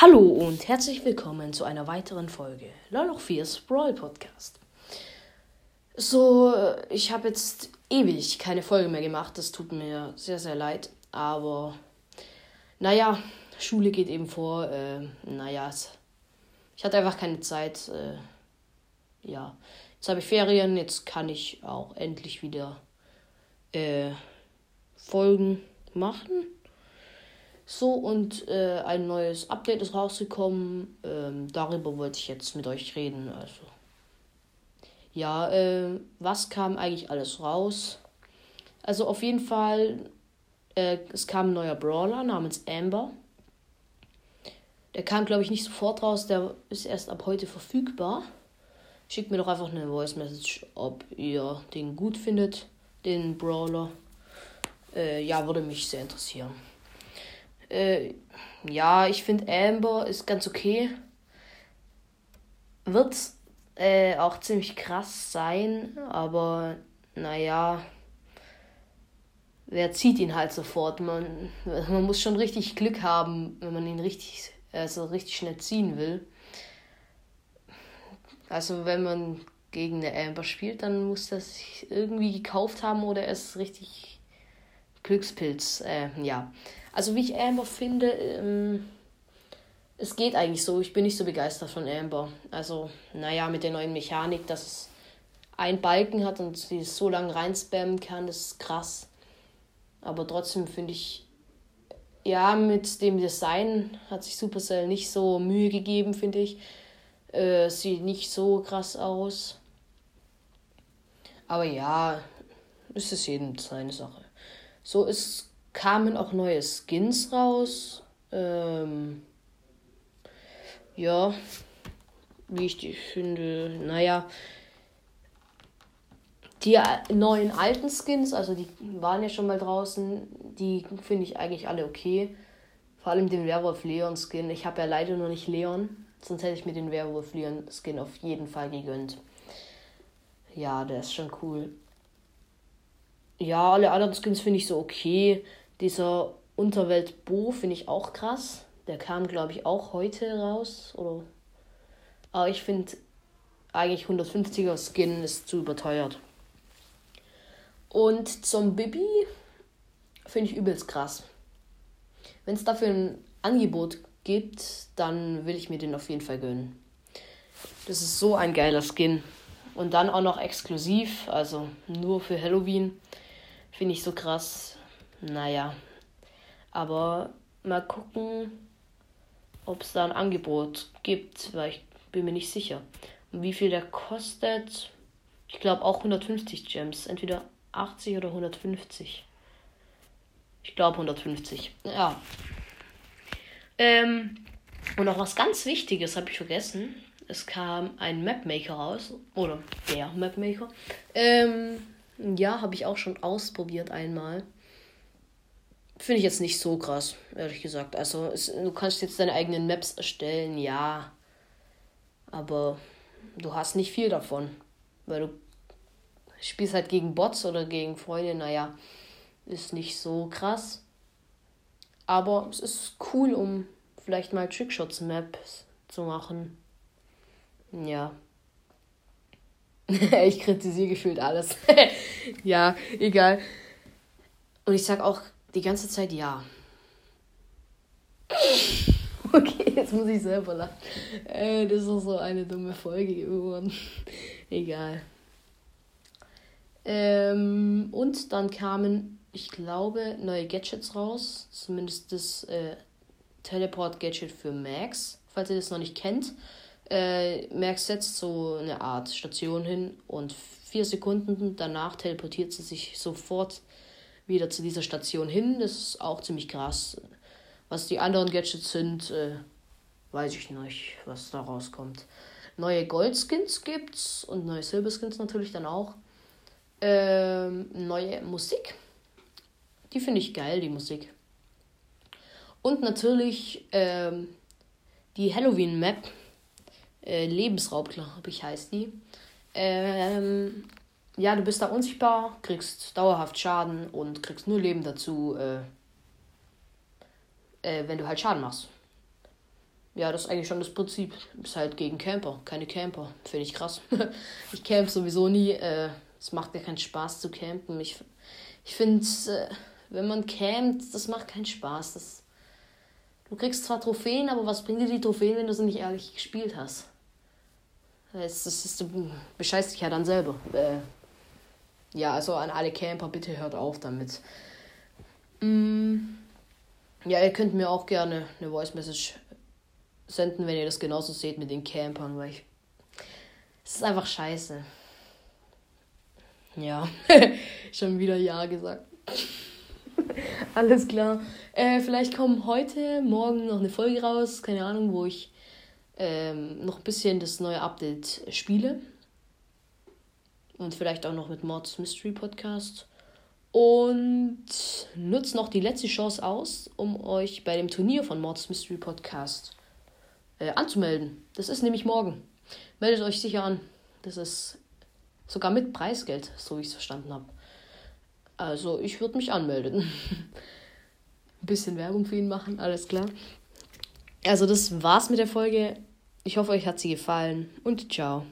Hallo und herzlich willkommen zu einer weiteren Folge Loloch 4's Brawl Podcast. So, ich habe jetzt ewig keine Folge mehr gemacht, das tut mir sehr, sehr leid, aber naja, Schule geht eben vor, äh, naja, ich hatte einfach keine Zeit, äh, ja, jetzt habe ich Ferien, jetzt kann ich auch endlich wieder äh, Folgen machen. So, und äh, ein neues Update ist rausgekommen. Ähm, darüber wollte ich jetzt mit euch reden. Also, ja, äh, was kam eigentlich alles raus? Also, auf jeden Fall, äh, es kam ein neuer Brawler namens Amber. Der kam, glaube ich, nicht sofort raus. Der ist erst ab heute verfügbar. Schickt mir doch einfach eine Voice Message, ob ihr den gut findet, den Brawler. Äh, ja, würde mich sehr interessieren. Äh, ja, ich finde Amber ist ganz okay. Wird äh, auch ziemlich krass sein, aber naja, wer zieht ihn halt sofort? Man, man muss schon richtig Glück haben, wenn man ihn richtig, also richtig schnell ziehen will. Also wenn man gegen eine Amber spielt, dann muss das irgendwie gekauft haben oder es richtig Glückspilz. Äh, ja. Also wie ich Amber finde, ähm, es geht eigentlich so. Ich bin nicht so begeistert von Amber. Also, naja, mit der neuen Mechanik, dass es einen Balken hat und sie es so lange reinspammen kann, das ist krass. Aber trotzdem finde ich, ja, mit dem Design hat sich Supercell nicht so Mühe gegeben, finde ich. Äh, sieht nicht so krass aus. Aber ja, ist es jedem seine Sache. So, es kamen auch neue Skins raus. Ähm, ja, wie ich die finde, naja, die neuen alten Skins, also die waren ja schon mal draußen, die finde ich eigentlich alle okay. Vor allem den Werwolf Leon Skin. Ich habe ja leider noch nicht Leon, sonst hätte ich mir den Werwolf Leon Skin auf jeden Fall gegönnt. Ja, der ist schon cool. Ja, alle anderen Skins finde ich so okay. Dieser Unterwelt Bo finde ich auch krass. Der kam, glaube ich, auch heute raus. Oder. Aber ich finde eigentlich 150er Skin ist zu überteuert. Und zum Bibi finde ich übelst krass. Wenn es dafür ein Angebot gibt, dann will ich mir den auf jeden Fall gönnen. Das ist so ein geiler Skin. Und dann auch noch exklusiv, also nur für Halloween. Finde ich so krass. Naja. Aber mal gucken, ob es da ein Angebot gibt, weil ich bin mir nicht sicher. Und wie viel der kostet? Ich glaube auch 150 Gems. Entweder 80 oder 150. Ich glaube 150. Ja. Ähm, und noch was ganz Wichtiges habe ich vergessen. Es kam ein Mapmaker raus. Oder der Mapmaker. Ähm, ja, habe ich auch schon ausprobiert einmal. Finde ich jetzt nicht so krass, ehrlich gesagt. Also, es, du kannst jetzt deine eigenen Maps erstellen, ja. Aber du hast nicht viel davon. Weil du spielst halt gegen Bots oder gegen Freunde, naja, ist nicht so krass. Aber es ist cool, um vielleicht mal Trickshots-Maps zu machen. Ja. ich kritisiere gefühlt alles. ja, egal. Und ich sag auch die ganze Zeit ja. Okay, jetzt muss ich selber lachen. Äh, das ist so eine dumme Folge geworden. egal. Ähm, und dann kamen, ich glaube, neue Gadgets raus. Zumindest das äh, Teleport-Gadget für Max, falls ihr das noch nicht kennt. Äh, Max setzt so eine Art Station hin und vier Sekunden danach teleportiert sie sich sofort wieder zu dieser Station hin. Das ist auch ziemlich krass. Was die anderen Gadgets sind, äh, weiß ich nicht, was da rauskommt. Neue Goldskins gibt's und neue Silberskins natürlich dann auch. Ähm, neue Musik. Die finde ich geil, die Musik. Und natürlich ähm, die Halloween-Map äh, Lebensraub, glaube ich, heißt die. Ähm, ja, du bist da unsichtbar, kriegst dauerhaft Schaden und kriegst nur Leben dazu, äh, äh, wenn du halt Schaden machst. ja, das ist eigentlich schon das Prinzip. Ist halt gegen Camper, keine Camper. Finde ich krass. ich camp sowieso nie. Äh, es macht ja keinen Spaß zu campen. Ich, ich finde, äh, wenn man campt, das macht keinen Spaß. Das, du kriegst zwar Trophäen, aber was bringt dir die Trophäen, wenn du sie nicht ehrlich gespielt hast? Das, das ist, du bescheißt dich ja dann selber. Äh, ja, also an alle Camper, bitte hört auf damit. Mm, ja, ihr könnt mir auch gerne eine Voice Message senden, wenn ihr das genauso seht mit den Campern, weil ich. Es ist einfach scheiße. Ja, schon wieder Ja gesagt. Alles klar. Äh, vielleicht kommt heute, morgen noch eine Folge raus, keine Ahnung, wo ich ähm, noch ein bisschen das neue Update spiele. Und vielleicht auch noch mit Mods Mystery Podcast. Und nutzt noch die letzte Chance aus, um euch bei dem Turnier von Mods Mystery Podcast äh, anzumelden. Das ist nämlich morgen. Meldet euch sicher an. Das ist sogar mit Preisgeld, so wie ich es verstanden habe. Also ich würde mich anmelden. Ein bisschen Werbung für ihn machen, alles klar. Also das war's mit der Folge. Ich hoffe, euch hat sie gefallen und ciao.